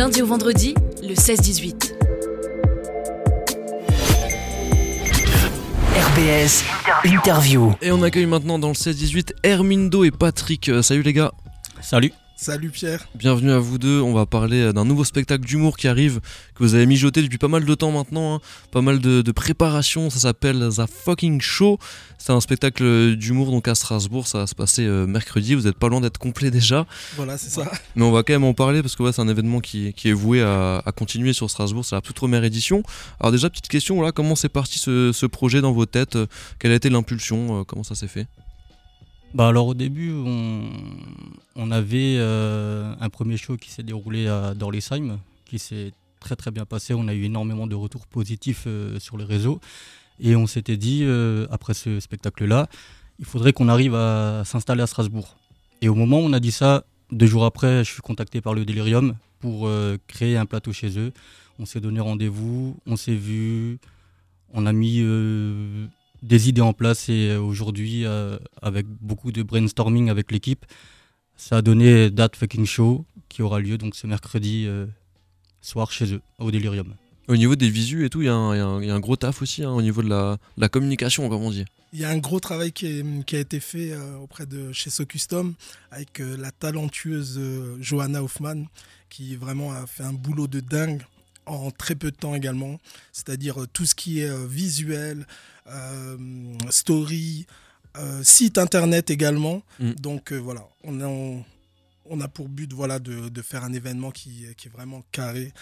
lundi au vendredi, le 16-18. RBS Interview. Et on accueille maintenant dans le 16-18 Hermindo et Patrick. Euh, salut les gars. Salut. Salut Pierre. Bienvenue à vous deux. On va parler euh, d'un nouveau spectacle d'humour qui arrive, que vous avez mijoté depuis pas mal de temps maintenant. hein. Pas mal de, de préparation. Ça s'appelle The Fucking Show. C'est un spectacle d'humour donc à Strasbourg. Ça va se passer euh, mercredi. Vous êtes pas loin d'être complet déjà. Voilà, c'est ça. Mais on va quand même en parler parce que ouais, c'est un événement qui, qui est voué à, à continuer sur Strasbourg. C'est la toute première édition. Alors, déjà, petite question voilà, comment c'est parti ce, ce projet dans vos têtes? Quelle a été l'impulsion? Euh, Comment ça s'est fait? Bah alors au début, on, on avait euh, un premier show qui s'est déroulé à Dorlisheim, qui s'est très très bien passé. On a eu énormément de retours positifs euh, sur les réseaux. Et on s'était dit, euh, après ce spectacle-là, il faudrait qu'on arrive à s'installer à Strasbourg. Et au moment où on a dit ça, deux jours après, je suis contacté par le Delirium pour créer un plateau chez eux. On s'est donné rendez-vous, on s'est vu, on a mis des idées en place et aujourd'hui, avec beaucoup de brainstorming avec l'équipe, ça a donné That Fucking Show qui aura lieu donc ce mercredi euh, soir chez eux, au Delirium. Au niveau des visus et tout, il y, a un- y y a gros taf aussi hein, au niveau de la, communication, comme on dit. Il y a un gros travail qui, est- qui a été fait euh, auprès de chez So Custom avec euh, la talentueuse euh, Johanna Hoffman qui vraiment a fait un boulot de dingue en très peu de temps également. C'est-à-dire euh, tout ce qui est euh, visuel, euh, story, euh, site internet également. Mm. Donc euh, voilà, on a, on, on a pour but voilà, de, de faire un événement qui, qui est vraiment carré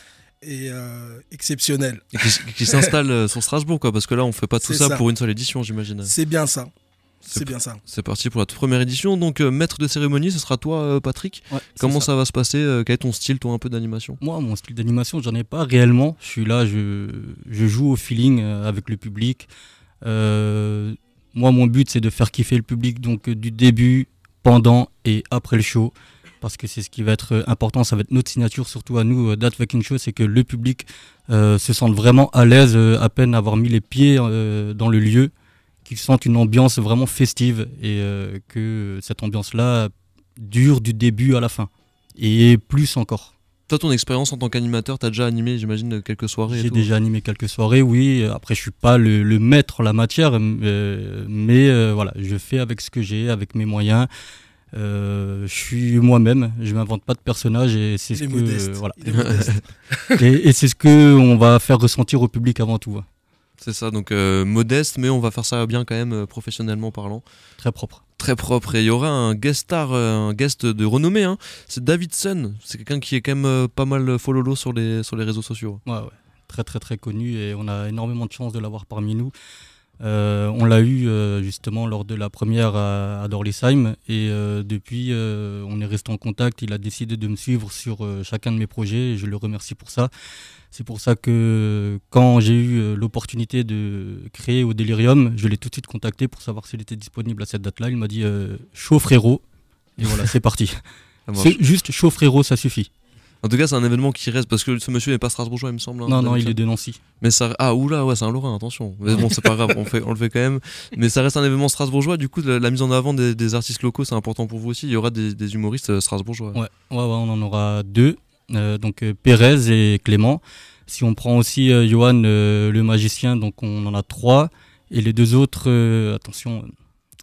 et euh, exceptionnel. Et qui, qui s'installe euh, sur Strasbourg, quoi, parce que là, on fait pas tout ça, ça. pour une seule édition, j'imagine. C'est bien ça. C'est bien ça. C'est parti pour la toute première édition. Donc, euh, maître de cérémonie, ce sera toi, euh, Patrick. Comment ça. va se passer Euh, Quel est ton style, toi, un peu d'animation? Moi, mon style d'animation, j'en ai pas réellement. Je suis là, je, je joue au feeling euh, avec le public. Euh, moi, mon but, c'est de faire kiffer le public, donc euh, du début, pendant et après le show. Parce que c'est ce qui va être euh, important, ça va être notre signature, surtout à nous, euh, That Fucking Show, c'est que le public se sente vraiment à l'aise à peine avoir mis les pieds dans le lieu, qu'ils sentent une ambiance vraiment festive et que cette ambiance-là dure du début à la fin. Et plus encore. Toi, ton expérience en tant qu'animateur, t'as déjà animé, j'imagine, quelques soirées J'ai déjà animé quelques soirées, oui. Après, je suis pas le, le maître en la matière, euh, mais euh, voilà, je fais avec ce que j'ai, avec mes moyens. Euh, je suis moi-même, je m'invente pas de personnage et c'est ce que euh, voilà. Et et c'est ce que on va faire ressentir au public avant tout. C'est ça, donc euh, modeste, mais on va faire ça bien quand même, euh, professionnellement parlant. Très propre. Très propre. Et il y aura un guest star, euh, un guest de renommée. Hein. C'est Davidson. C'est quelqu'un qui est quand même pas mal follow sur les, sur les réseaux sociaux. Ouais, ouais. Très très très connu et on a énormément de chance de l'avoir parmi nous. Euh, on l'a eu euh, justement lors de la première à, à Dorlisheim et euh, depuis on est resté en contact. Il a décidé de me suivre sur chacun de mes projets et je le remercie pour ça. C'est pour ça que quand j'ai eu l'opportunité de créer au Delirium, je l'ai tout de suite contacté pour savoir s'il était disponible à cette date-là. Il m'a dit chaud frérot et voilà c'est parti. C'est juste chaud frérot ça suffit. En tout cas, c'est un événement qui reste parce que ce monsieur n'est pas strasbourgeois, il me semble. hein, Non non il Davidson. est de Nancy. Mais ça. Ah, oula, ouais, c'est un Lorrain, attention. Mais bon, c'est pas grave, on, fait, on le fait quand même. Mais ça reste un événement strasbourgeois. Du coup, la, la mise en avant des, des artistes locaux, c'est important pour vous aussi. Il y aura des, des humoristes euh, strasbourgeois. Ouais, ouais, ouais, on en aura deux. Euh, donc euh, Pérez et Clément. Si on prend aussi euh, Johan euh, le magicien, donc on en a trois. Et les deux autres, euh, attention,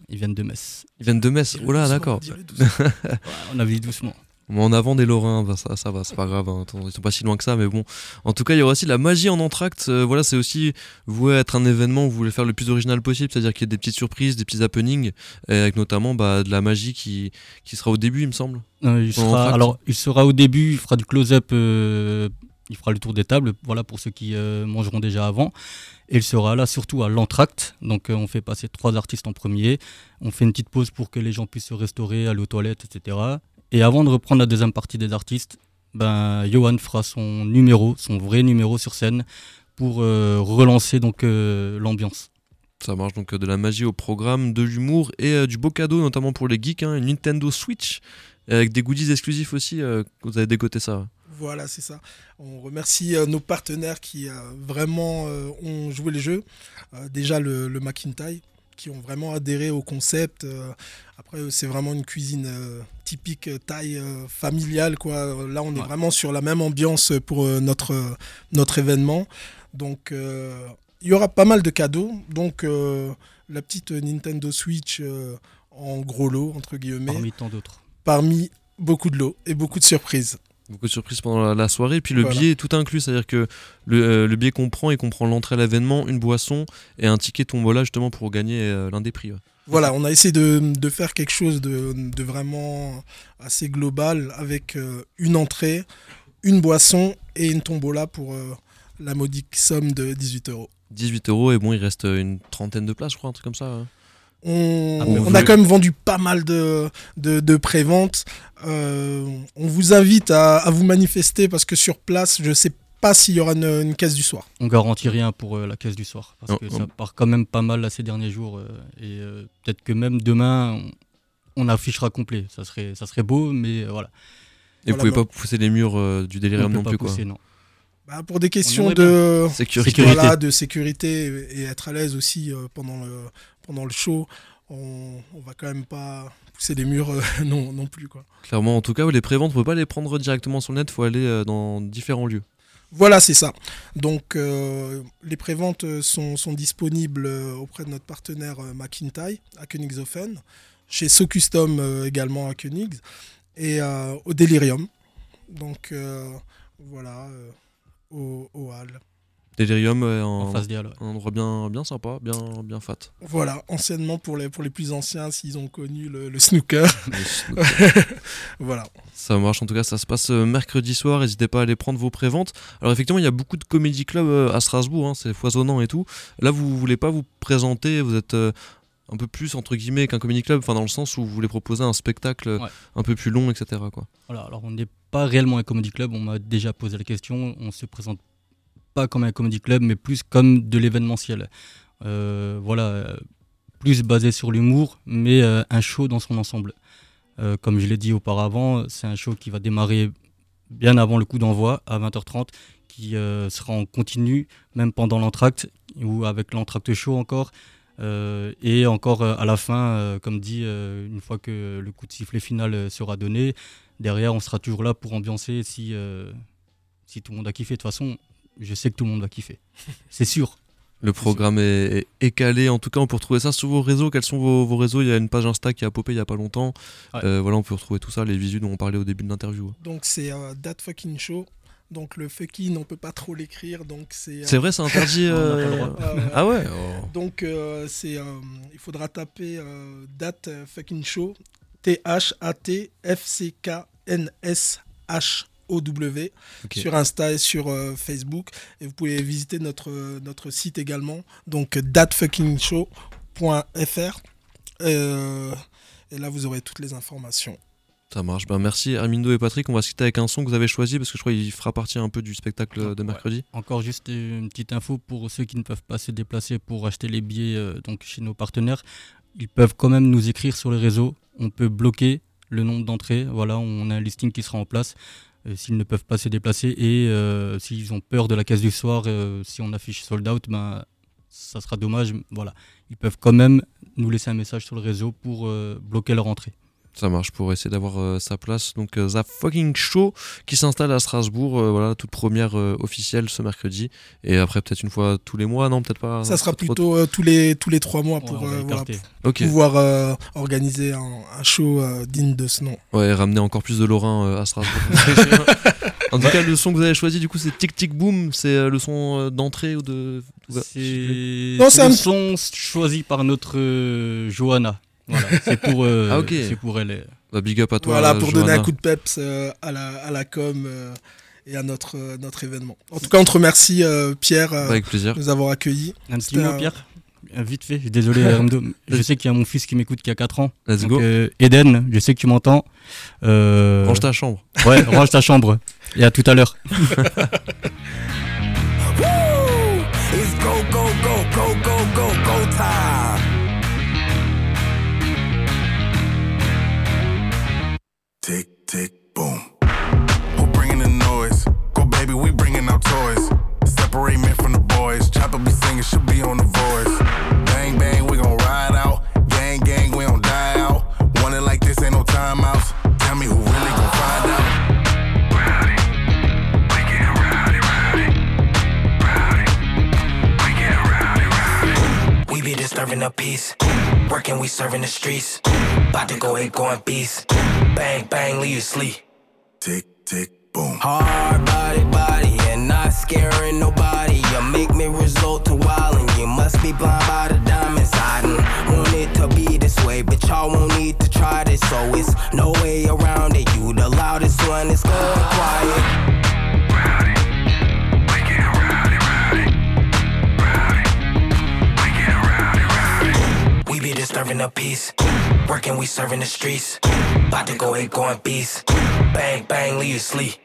ils viennent de Metz. Ils viennent de Metz. Oula, d'accord. on a vu doucement. En avant des Lorrains, bah, ça, ça va, c'est pas grave. hein. Ils sont pas si loin que ça, mais bon. En tout cas, il y aura aussi la magie en entracte. Euh, voilà, c'est aussi voué à être un événement où vous voulez faire le plus original possible, c'est-à-dire qu'il y ait des petites surprises, des petits happenings, avec notamment bah, de la magie qui, qui sera au début, il me semble. Euh, il, sera, alors, il sera au début, il fera du close-up, euh, il fera le tour des tables, voilà pour ceux qui mangeront déjà avant. Et il sera là surtout à l'entracte. Donc euh, on fait passer trois artistes en premier. On fait une petite pause pour que les gens puissent se restaurer, aller aux toilettes, etc. Et avant de reprendre la deuxième partie des artistes, ben, Johan fera son numéro, son vrai numéro sur scène pour euh, relancer donc euh, l'ambiance. Ça marche donc euh, de la magie au programme, de l'humour et euh, du beau cadeau, notamment pour les geeks, hein, une Nintendo Switch, avec des goodies exclusifs aussi. euh, vous avez décoté ça. Voilà, c'est ça. On remercie euh, nos partenaires qui euh, vraiment euh, ont joué le jeu. Euh, déjà le, le Macintyre, qui ont vraiment adhéré au concept. après, c'est vraiment une cuisine typique taille familiale. Quoi. Là, on est vraiment sur la même ambiance pour notre, notre événement. Donc, il y aura pas mal de cadeaux. Donc, la petite Nintendo Switch en gros lot, entre guillemets. Parmi tant d'autres. Parmi beaucoup de lots et beaucoup de surprises. Beaucoup de surprises pendant la, soirée. Puis le billet est tout inclus, c'est-à-dire que le, euh, le, billet comprend, il comprend l'entrée à l'événement, une boisson et un ticket tombola justement pour gagner euh, l'un des prix. Voilà, on a essayé de, de faire quelque chose de, de, vraiment assez global avec euh, une entrée, une boisson et une tombola pour la modique somme de 18 euros. 18 euros et bon, il reste une trentaine de places, je crois, un truc comme ça. Hein. On, a quand même vendu pas mal de, de, préventes. Euh, on vous invite à, vous manifester parce que sur place, je sais pas s'il y aura une, caisse du soir. On garantit rien pour euh, la caisse du soir parce que ça part quand même pas mal là, ces derniers jours euh, et peut-être que même demain on, affichera complet. Ça serait, ça serait beau, mais voilà. Et vous pouvez pas pousser les murs du délirium non plus quoi. Non. Bah, pour des questions de sécurité. de sécurité et être à l'aise aussi pendant le, pendant le show, on, on va quand même pas pousser des murs euh, non, non plus. Quoi. Clairement, en tout cas, les préventes, on peut pas les prendre directement sur le net, il faut aller euh, dans différents lieux. Voilà, c'est ça. Donc, euh, les préventes sont, sont, disponibles auprès de notre partenaire McIntyre à Königshofen, chez So Custom également à Königs, et au Delirium. Donc, voilà, au, au Hall. Delirium en, face Un endroit bien, bien sympa, bien, bien fat. Voilà, anciennement pour les, pour les plus anciens, s'ils ont connu le, snooker. voilà. Ça marche, en tout cas, ça se passe euh, mercredi soir. N'hésitez pas à aller prendre vos préventes. Alors, effectivement, il y a beaucoup de comédie clubs euh, à Strasbourg, hein, c'est foisonnant et tout. Là, vous voulez pas vous présenter, vous êtes. Euh, un peu plus entre guillemets qu'un comédie club, enfin dans le sens où vous voulez proposer un spectacle un peu plus long, etc. Quoi. Voilà, alors on n'est pas réellement un comédie club, on m'a déjà posé la question, on se présente pas comme un comedy club, mais plus comme de l'événementiel. Euh, voilà, plus basé sur l'humour, mais euh, un show dans son ensemble. Euh, comme je l'ai dit auparavant, c'est un show qui va démarrer bien avant le coup d'envoi à 20h30, qui sera en continu même pendant l'entracte ou avec l'entracte show encore. Et encore à la fin, comme dit, une fois que le coup de sifflet final sera donné, derrière on sera toujours là pour ambiancer si, si tout le monde a kiffé. De toute façon, je sais que tout le monde va kiffer. C'est sûr. Le programme est, calé. En tout cas, on peut retrouver ça sur vos réseaux. Quels sont vos, réseaux? Il y a une page Insta qui a popé il n'y a pas longtemps. Euh, voilà, on peut retrouver tout ça, les visuels dont on parlait au début de l'interview. Donc, c'est euh, That Fucking Show. Donc, le fucking, on peut pas trop l'écrire. Donc, c'est. Euh, c'est vrai, c'est interdit. ah ouais. Oh. Donc, c'est. il faudra taper That Fucking Show. T-H-A-T-F-C-K-N-S-H. OW sur Insta et sur euh, Facebook. Et vous pouvez visiter notre, notre site également, donc thatfuckingshow.fr. Euh, et là, vous aurez toutes les informations. Ça marche. Ben, merci Armindo et Patrick. On va se quitter avec un son que vous avez choisi parce que je crois qu'il fera partie un peu du spectacle de mercredi. Encore juste une petite info pour ceux qui ne peuvent pas se déplacer pour acheter les billets euh, donc chez nos partenaires. Ils peuvent quand même nous écrire sur les réseaux. On peut bloquer le nombre d'entrées. Voilà, on a un listing qui sera en place. Euh, s'ils ne peuvent pas se déplacer et euh, s'ils ont peur de la caisse du soir, si on affiche sold out, ben, ça sera dommage. Voilà. Ils peuvent quand même nous laisser un message sur le réseau pour bloquer leur entrée. Ça marche pour essayer d'avoir euh, sa place. Donc euh, The Fucking Show qui s'installe à Strasbourg, euh, voilà, toute première officielle ce mercedi. Et après peut-être une fois tous les mois, non peut-être pas. Ça sera plutôt tous les tous les trois mois pour, pouvoir organiser un, show digne de ce nom. Ouais, ramener encore plus de Lorrain à Strasbourg. en tout cas, le son que vous avez choisi du coup c'est Tic Tic Boom, c'est le son d'entrée ou de. C'est un son choisi par notre Johanna. Voilà, c'est pour, euh, ah, c'est pour elle. Bah, big up à toi. Voilà, pour donner un coup de peps euh, à, la, à la com euh, et à notre, notre événement. En tout cas, on te remercie, Pierre, Avec plaisir. de nous avoir accueillis. Un petit mot, Pierre Vite fait, désolé, je sais qu'il y a mon fils qui m'écoute qui a 4 ans. Let's go. Eden, je sais que tu m'entends. Range ta chambre. Ouais, range ta chambre. Et à tout à l'heure. tick, boom. Who bringing the noise? Go, baby, we bringing our toys. Separate men from the boys. Chopper be singing, she'll be on the voice. Bang, bang, we gon' ride out. Gang, gang, we don't die out. Want it like this, ain't no timeouts. Tell me who really gon' find out. be disturbing the peace. Working, we serving the streets. About to go eight, going beast. Bang, bang, leave you sleep. Tick, tick, boom. Hard body, body, and not scaring nobody. You make me result to wildin'. You must be blind by the diamonds. I didn't want it to be this way, but y'all won't need to try this. So it's no way around it. You the loudest one, it's going quiet. We be disturbing the peace. Working, we serving the streets. About to go ahead, going beast. Bang, bang, leave you sleep.